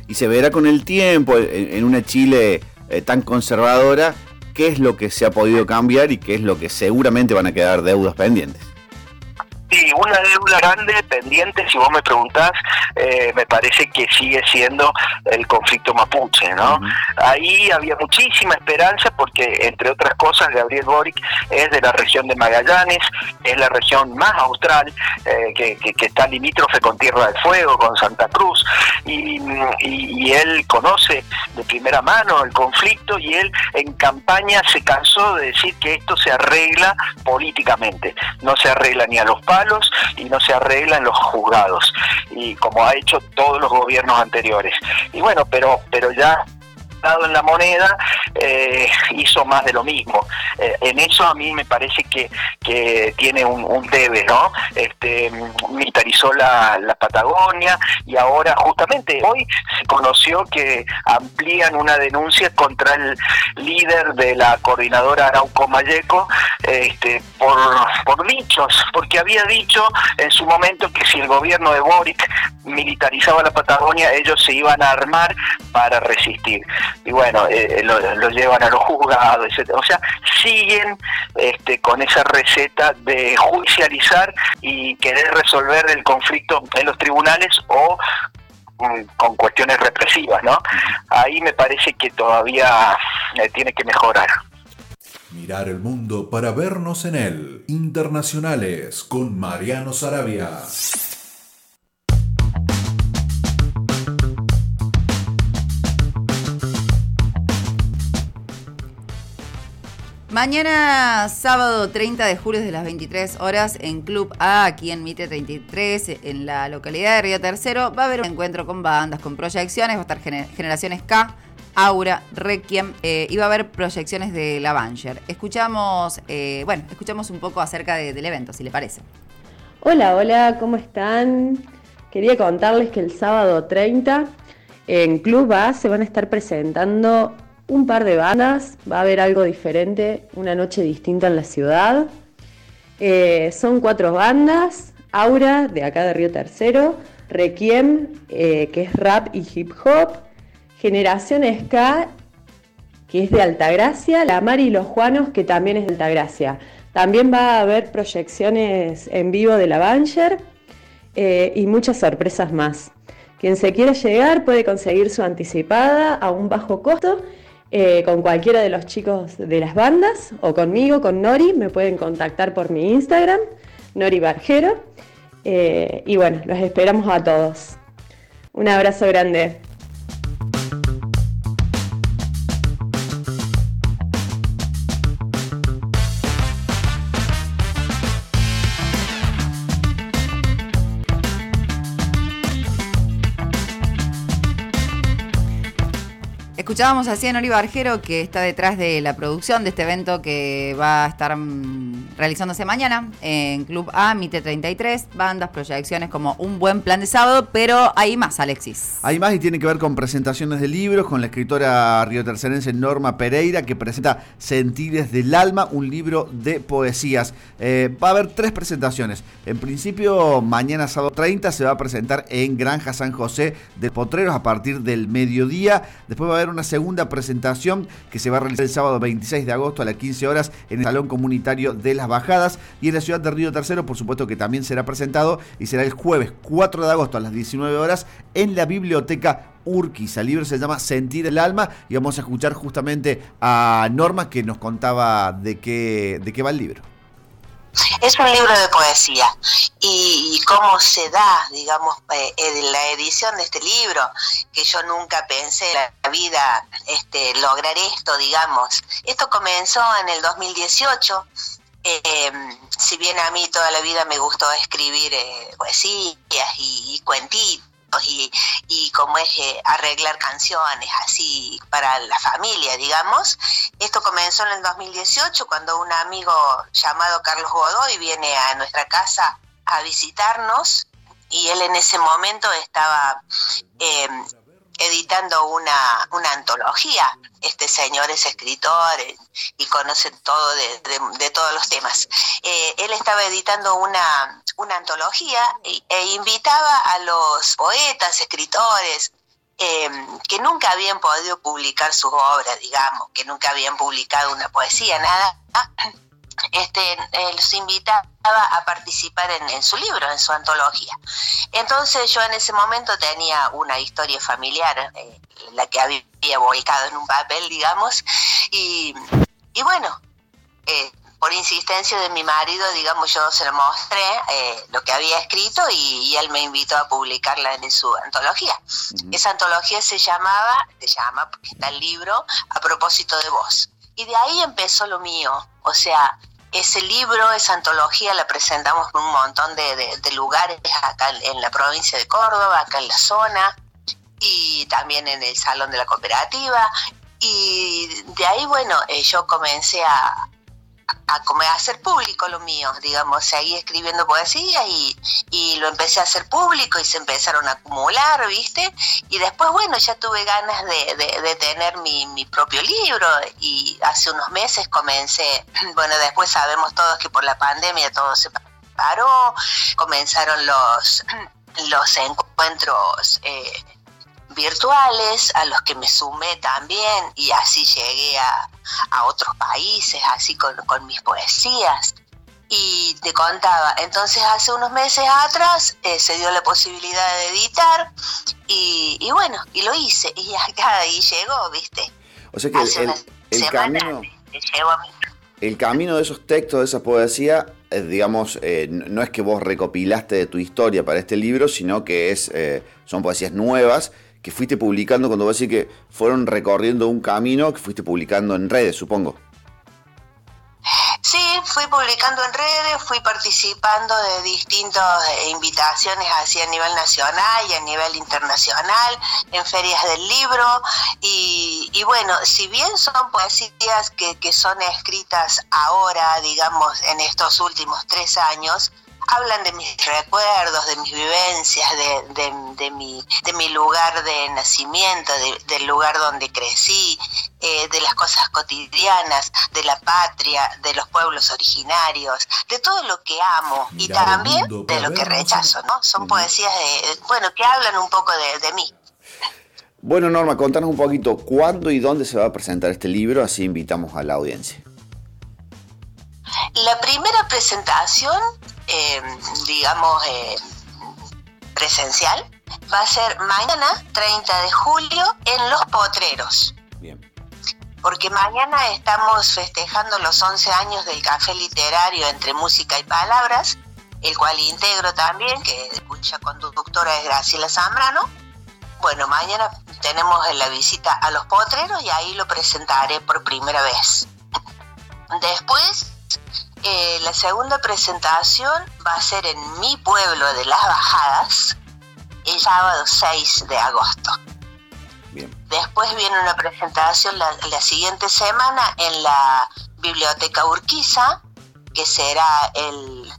Y se verá con el tiempo, en, una Chile eh, tan conservadora, qué es lo que se ha podido cambiar y qué es lo que seguramente van a quedar deudas pendientes. Sí, una deuda grande pendiente, si vos me preguntás, eh, me parece que sigue siendo el conflicto mapuche, ¿no? Ahí había muchísima esperanza porque, entre otras cosas, Gabriel Boric es de la región de Magallanes, es la región más austral, eh, que, que- que está limítrofe con Tierra del Fuego, con Santa Cruz, y, y- y él conoce de primera mano el conflicto y él en campaña se cansó de decir que esto se arregla políticamente, no se arregla ni a los y no se arregla en los juzgados, y como ha hecho todos los gobiernos anteriores. Y bueno, pero, pero ya dado en la moneda eh, hizo más de lo mismo. Eh, en eso a mí me parece que, que tiene un, debe, ¿no? Este, militarizó la, la Patagonia y ahora justamente hoy se conoció que amplían una denuncia contra el líder de la coordinadora Arauco Mayeco este, por, por dichos, porque había dicho en su momento que si el gobierno de Boric militarizaba la Patagonia, ellos se iban a armar para resistir. Y bueno, eh, lo, lo llevan a los juzgados, etc. O sea, siguen este, con esa receta de judicializar y querer resolver el conflicto en los tribunales o mm, con cuestiones represivas, ¿no? Ahí me parece que todavía eh, tiene que mejorar. Mirar el mundo para vernos en él. Internacionales con Mariano Sarabia. Mañana, sábado 30 de julio, desde las 23 horas, en Club A, aquí en Mitre 33, en la localidad de Río Tercero, va a haber un encuentro con bandas, con proyecciones, va a estar Gener- Generaciones K, Aura, Requiem, eh, y va a haber proyecciones de La Banger. Escuchamos, eh, bueno, escuchamos un poco acerca de- del evento, si le parece. Hola, hola, ¿cómo están? Quería contarles que el sábado 30 en Club A se van a estar presentando un par de bandas, va a haber algo diferente, una noche distinta en la ciudad. Eh, son cuatro bandas, Aura, de acá de Río Tercero, Requiem, eh, que es rap y hip hop, Generación Ska, que es de Altagracia, La Mari y los Juanos, que también es de Altagracia. También va a haber proyecciones en vivo de la Banger eh, y muchas sorpresas más. Quien se quiera llegar puede conseguir su anticipada a un bajo costo eh, con cualquiera de los chicos de las bandas o conmigo, con Nori. Me pueden contactar por mi Instagram, Nori Barjero. Eh, y bueno, los esperamos a todos. Un abrazo grande. Escuchábamos a Nori Barjero, que está detrás de la producción de este evento que va a estar mm, realizándose mañana en Club A, Mite 33, bandas, proyecciones como un buen plan de sábado, pero hay más, Alexis. Hay más y tiene que ver con presentaciones de libros, con la escritora riotercerense Norma Pereira, que presenta Sentires del Alma, un libro de poesías. Eh, va a haber tres presentaciones. En principio, mañana sábado 30 se va a presentar en Granja San José de Potreros a partir del mediodía. Después va a haber una segunda presentación que se va a realizar el sábado 26 de agosto a las 15 horas en el Salón Comunitario de las Bajadas. Y en la ciudad de Río Tercero, por supuesto que también será presentado y será el jueves 4 de agosto a las 19 horas en la biblioteca Urquiza. El libro se llama Sentir el Alma y vamos a escuchar justamente a Norma que nos contaba de qué, de qué va el libro. Es un libro de poesía y, y cómo se da, digamos, eh, eh, la edición de este libro, que yo nunca pensé en la vida este, lograr esto, digamos. Esto comenzó en el 2018. Eh, si bien a mí toda la vida me gustó escribir eh, poesías y, y cuentitos y, y como es eh, arreglar canciones así para la familia, digamos. Esto comenzó en el 2018 cuando un amigo llamado Carlos Godoy viene a nuestra casa a visitarnos y él en ese momento estaba eh, editando una, una antología. Este señor es escritor eh, y conoce todo de, de- todos los temas. Eh, él estaba editando una, una antología e, invitaba a los poetas, escritores, eh, que nunca habían podido publicar sus obras, digamos, que nunca habían publicado una poesía, nada, este, eh, los invitaba a participar en, en su libro, en su antología. Entonces yo en ese momento tenía una historia familiar, eh, la que había volcado en un papel, digamos, y, y bueno, eh, por insistencia de mi marido, digamos, yo se lo mostré eh, lo que había escrito y, y él me invitó a publicarla en su antología. Esa antología se llamaba, se llama, porque está el libro, A propósito de vos. Y de ahí empezó lo mío. O sea, ese libro, esa antología la presentamos en un montón de, lugares acá en, en la provincia de Córdoba, acá en la zona, y también en el Salón de la Cooperativa. Y de ahí, bueno, eh, yo comencé a, a, a hacer público lo mío, digamos, seguí escribiendo poesía y, y lo empecé a hacer público y se empezaron a acumular, ¿viste? Y después, bueno, ya tuve ganas de, de- de tener mi, mi propio libro y hace unos meses comencé, [CLEARS THROAT] bueno, después sabemos todos que por la pandemia todo se paró, comenzaron los, [CLEARS THROAT] los encuentros. eh, virtuales a los que me sumé también y así llegué a, a otros países, así con, con mis poesías. Y te contaba, entonces hace unos meses atrás eh, se dio la posibilidad de editar y, y bueno, y lo hice y acá y llegó, ¿viste? O sea que Hace el, el camino, llegó a mí. el camino de esos textos, de esa poesía, eh, digamos, eh, no es que vos recopilaste de tu historia para este libro, sino que es, eh, son poesías nuevas que fuiste publicando cuando vos decís que fueron recorriendo un camino que fuiste publicando en redes, supongo. Sí, fui publicando en redes, fui participando de distintas eh, invitaciones así a nivel nacional y a nivel internacional, en ferias del libro. Y, y bueno, si bien son poesías que, que son escritas ahora, digamos, en estos últimos tres años, hablan de mis recuerdos, de mis vivencias, de, de- de mi, de mi lugar de nacimiento, de- del lugar donde crecí, eh, de las cosas cotidianas, de la patria, de los pueblos originarios, de todo lo que amo y también mundo de lo que rechazo, ¿no? Son poesías de, bueno, que hablan un poco de, de mí. Bueno, Norma, contanos un poquito cuándo y dónde se va a presentar este libro, así invitamos a la audiencia. La primera presentación, eh, digamos, eh, presencial, va a ser mañana, 30 de julio, en Los Potreros. Porque mañana estamos festejando los 11 años del Café Literario entre Música y Palabras, el cual integro también, que cuya conductora es Graciela Zambrano. Bueno, mañana tenemos la visita a Los Potreros y ahí lo presentaré por primera vez. Después, eh, la segunda presentación va a ser en mi pueblo de Las Bajadas, el sábado 6 de agosto. Después viene una presentación la, la siguiente semana en la Biblioteca Urquiza, que será el...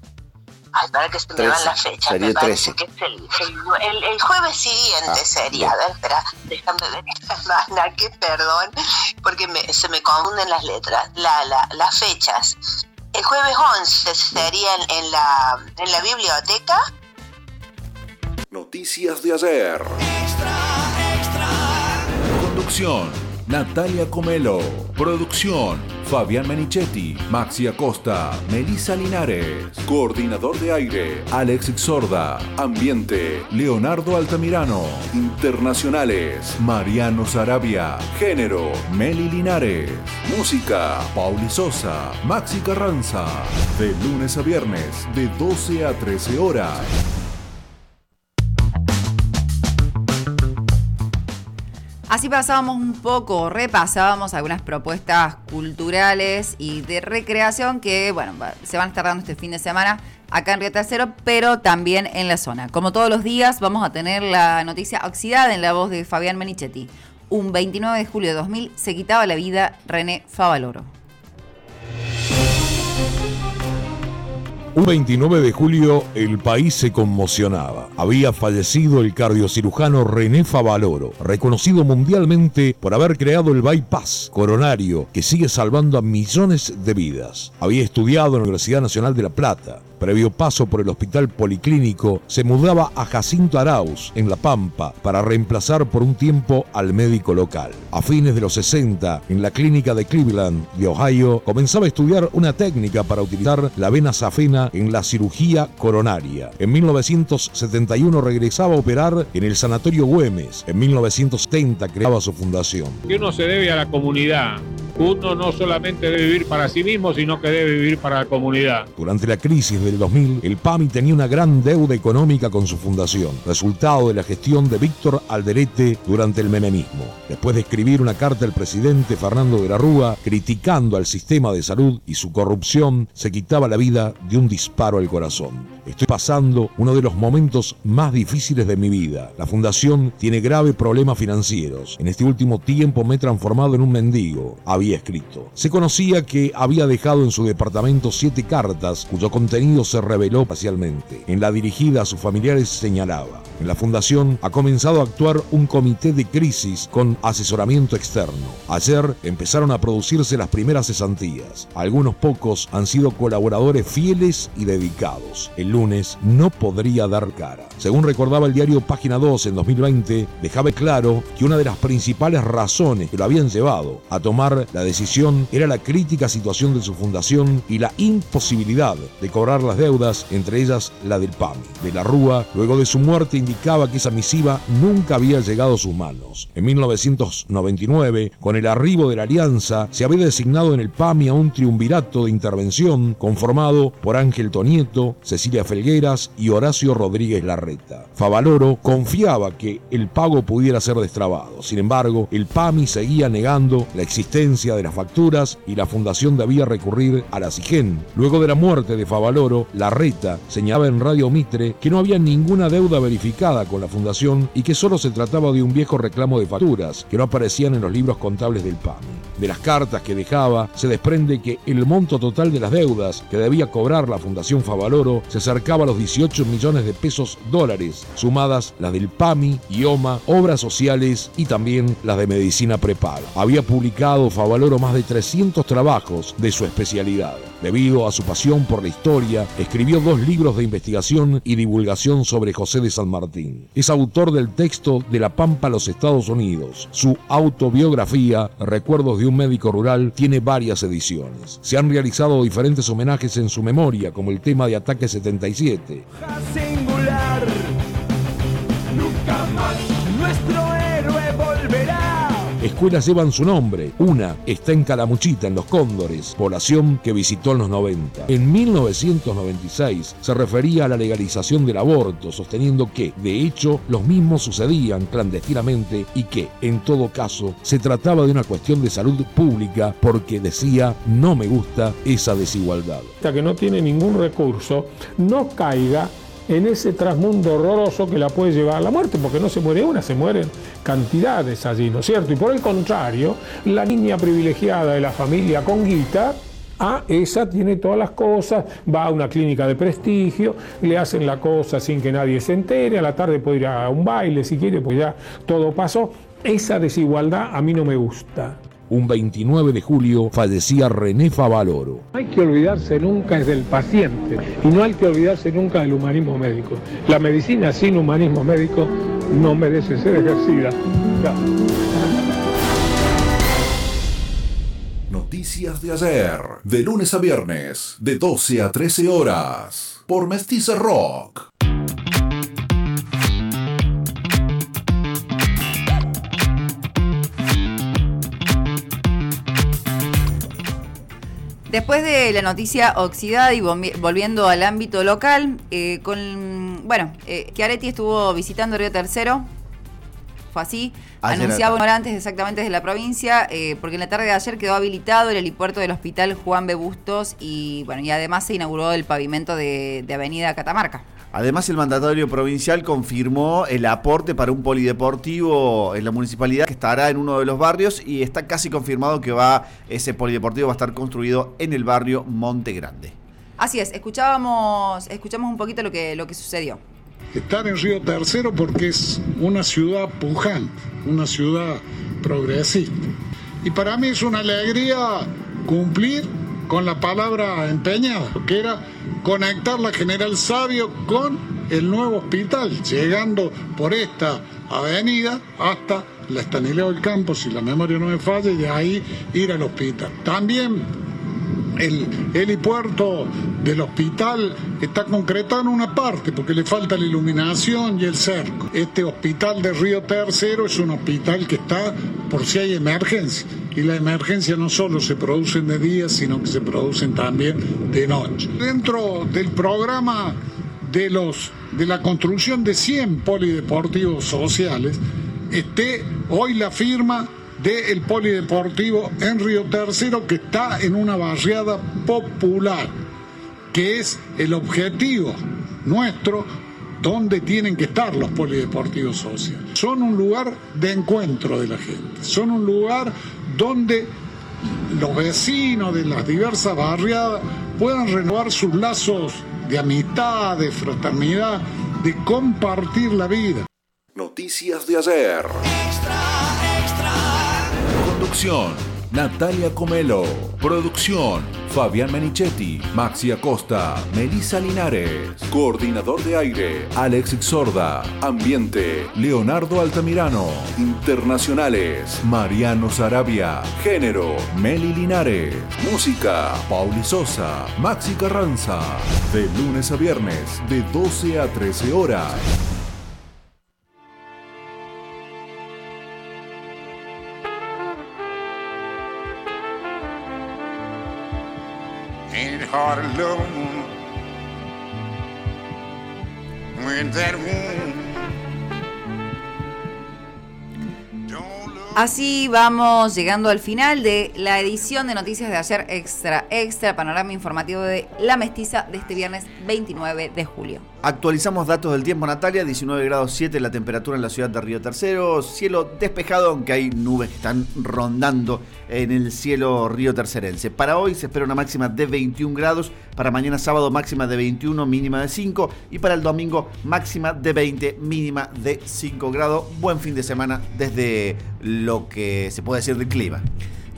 Ay, para que se me 13, van las fechas. sería Me parece 13. que es el, el- el- el jueves siguiente Ah, sería. A ver, espera, déjame ver [LAUGHS] esta semana, que perdón, porque me- se me confunden las letras, la, la- las fechas. El jueves 11 sería en, en la, en la biblioteca. Noticias de ayer. Conducción, Natalia Comelo. Producción, Fabián Menichetti, Maxi Acosta, Melissa Linares. Coordinador de aire, Alex Sorda. Ambiente, Leonardo Altamirano. Internacionales, Mariano Sarabia. Género, Meli Linares. Música, Pauli Sosa, Maxi Carranza. De lunes a viernes, de 12 a 13 horas. Así pasábamos un poco, repasábamos algunas propuestas culturales y de recreación que, bueno, se van a estar dando este fin de semana acá en Río Tercero, pero también en la zona. Como todos los días, vamos a tener la noticia oxidada en la voz de Fabián Menichetti. Un 29 de julio de 2000 se quitaba la vida René Favaloro. Un 29 de julio el país se conmocionaba. Había fallecido el cardiocirujano René Favaloro, reconocido mundialmente por haber creado el bypass coronario que sigue salvando a millones de vidas. Había estudiado en la Universidad Nacional de La Plata. Previo paso por el Hospital Policlínico, se mudaba a Jacinto Arauz, en La Pampa, para reemplazar por un tiempo al médico local. A fines de los 60, en la clínica de Cleveland, de Ohio, comenzaba a estudiar una técnica para utilizar la vena safena en la cirugía coronaria. En 1971 regresaba a operar en el Sanatorio Güemes. En 1970 creaba su fundación. que uno se debe a la comunidad. Uno no solamente debe vivir para sí mismo, sino que debe vivir para la comunidad. Durante la crisis del 2000, el PAMI tenía una gran deuda económica con su fundación, resultado de la gestión de Víctor Alderete durante el menemismo. Después de escribir una carta al presidente Fernando de la Rúa criticando al sistema de salud y su corrupción, se quitaba la vida de un disparo al corazón. Estoy pasando uno de los momentos más difíciles de mi vida. La fundación tiene graves problemas financieros. En este último tiempo me he transformado en un mendigo, había escrito. Se conocía que había dejado en su departamento siete cartas cuyo contenido se reveló parcialmente. En la dirigida a sus familiares señalaba. En la fundación ha comenzado a actuar un comité de crisis con asesoramiento externo. Ayer empezaron a producirse las primeras cesantías. Algunos pocos han sido colaboradores fieles y dedicados. Lunes no podría dar cara. Según recordaba el diario Página 2 en 2020, dejaba claro que una de las principales razones que lo habían llevado a tomar la decisión era la crítica situación de su fundación y la imposibilidad de cobrar las deudas, entre ellas la del PAMI. De la Rúa, luego de su muerte, indicaba que esa misiva nunca había llegado a sus manos. En 1999, con el arribo de la Alianza, se había designado en el PAMI a un triunvirato de intervención conformado por Ángel Tonieto, Cecilia Felgueras y Horacio Rodríguez Larreta. Favaloro confiaba que el pago pudiera ser destrabado. Sin embargo, el PAMI seguía negando la existencia de las facturas y la fundación debía recurrir a la SIGEN. Luego de la muerte de Favaloro, Larreta señalaba en Radio Mitre que no había ninguna deuda verificada con la fundación y que solo se trataba de un viejo reclamo de facturas que no aparecían en los libros contables del PAMI. De las cartas que dejaba se desprende que el monto total de las deudas que debía cobrar la Fundación Favaloro se acercaba a los 18 millones de pesos dólares, sumadas las del PAMI, IOMA, obras sociales y también las de medicina prepaga. Había publicado Favaloro más de 300 trabajos de su especialidad. Debido a su pasión por la historia, escribió dos libros de investigación y divulgación sobre José de San Martín. Es autor del texto de La Pampa a los Estados Unidos. Su autobiografía, Recuerdos de un médico rural, tiene varias ediciones. Se han realizado diferentes homenajes en su memoria, como el tema de Ataque 77. singular. Nunca más. Escuelas llevan su nombre. Una está en Calamuchita, en Los Cóndores, población que visitó en los 90. En 1996 se refería a la legalización del aborto, sosteniendo que, de hecho, los mismos sucedían clandestinamente y que, en todo caso, se trataba de una cuestión de salud pública porque decía, no me gusta esa desigualdad. Que no tiene ningún recurso, no caiga en ese trasmundo horroroso que la puede llevar a la muerte, porque no se muere una, se mueren cantidades allí, ¿no es cierto? Y por el contrario, la niña privilegiada de la familia con guita, Ah, esa tiene todas las cosas, va a una clínica de prestigio, le hacen la cosa sin que nadie se entere, a la tarde puede ir a un baile si quiere, pues ya todo pasó. Esa desigualdad a mí no me gusta. Un 29 de julio fallecía René Favaloro. No hay que olvidarse nunca es del paciente y no hay que olvidarse nunca del humanismo médico. La medicina sin humanismo médico no merece ser ejercida. Ya. Noticias de ayer, de lunes a viernes, de 12 a 13 horas, por Mestiza Rock. Después de la noticia oxidada y volvi- volviendo al ámbito local, eh, con bueno, eh, Chiaretti estuvo visitando Río Tercero. Fue así. Ayer Anunciaba acá. una hora antes exactamente desde la provincia, eh, porque en la tarde de ayer quedó habilitado el helipuerto del hospital Juan B. Bustos y bueno, y además se inauguró el pavimento de, de Avenida Catamarca. Además, el mandatario provincial confirmó el aporte para un polideportivo en la municipalidad que estará en uno de los barrios y está casi confirmado que va ese polideportivo va a estar construido en el barrio Monte Grande. Así es, escuchábamos, escuchamos un poquito lo que, lo que sucedió. Estar en Río Tercero porque es una ciudad pujante, una ciudad progresista. Y para mí es una alegría cumplir con la palabra empeñada, que era conectar la General Sabio con el nuevo hospital, llegando por esta avenida hasta la Estanileo del Campo, si la memoria no me falla, y de ahí ir al hospital. También el helipuerto del hospital está concretado en una parte porque le falta la iluminación y el cerco. Este hospital de Río Tercero es un hospital que está por si hay emergencia. Y la emergencia no solo se producen de día, sino que se producen también de noche. Dentro del programa de, los, de la construcción de 100 polideportivos sociales, esté hoy la firma del Polideportivo en Río Tercero que está en una barriada popular, que es el objetivo nuestro donde tienen que estar los polideportivos sociales. Son un lugar de encuentro de la gente, son un lugar donde los vecinos de las diversas barriadas puedan renovar sus lazos de amistad, de fraternidad, de compartir la vida. Noticias de ayer. Conducción, Natalia Comelo. Producción, Fabián Menichetti, Maxi Acosta, Melissa Linares. Coordinador de aire, Alex Sorda. Ambiente, Leonardo Altamirano. Internacionales, Mariano Sarabia. Género, Meli Linares. Música, Pauli Sosa, Maxi Carranza. De lunes a viernes, de 12 a 13 horas. Así vamos llegando al final de la edición de Noticias de ayer Extra Extra, panorama informativo de La Mestiza de este viernes 29 de julio. Actualizamos datos del tiempo, Natalia. 19 grados 7 la temperatura en la ciudad de Río Tercero. Cielo despejado, aunque hay nubes que están rondando en el cielo río tercerense. Para hoy se espera una máxima de 21 grados. Para mañana sábado máxima de 21, mínima de 5. Y para el domingo máxima de 20, mínima de 5 grados. Buen fin de semana desde lo que se puede decir del clima.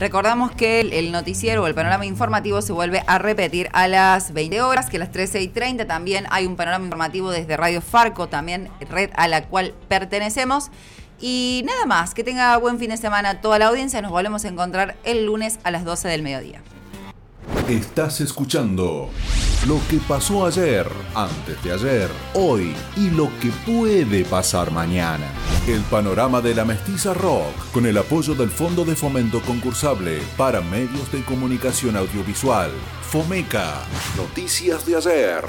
Recordamos que el noticiero o el panorama informativo se vuelve a repetir a las 20 horas, que a las 13 y 30 también hay un panorama informativo desde Radio Farco, también red a la cual pertenecemos. Y nada más, que tenga buen fin de semana toda la audiencia. Nos volvemos a encontrar el lunes a las 12 del mediodía. Estás escuchando lo que pasó ayer, antes de ayer, hoy y lo que puede pasar mañana. El panorama de la mestiza rock con el apoyo del Fondo de Fomento Concursable para Medios de Comunicación Audiovisual. Fomeca. Noticias de ayer.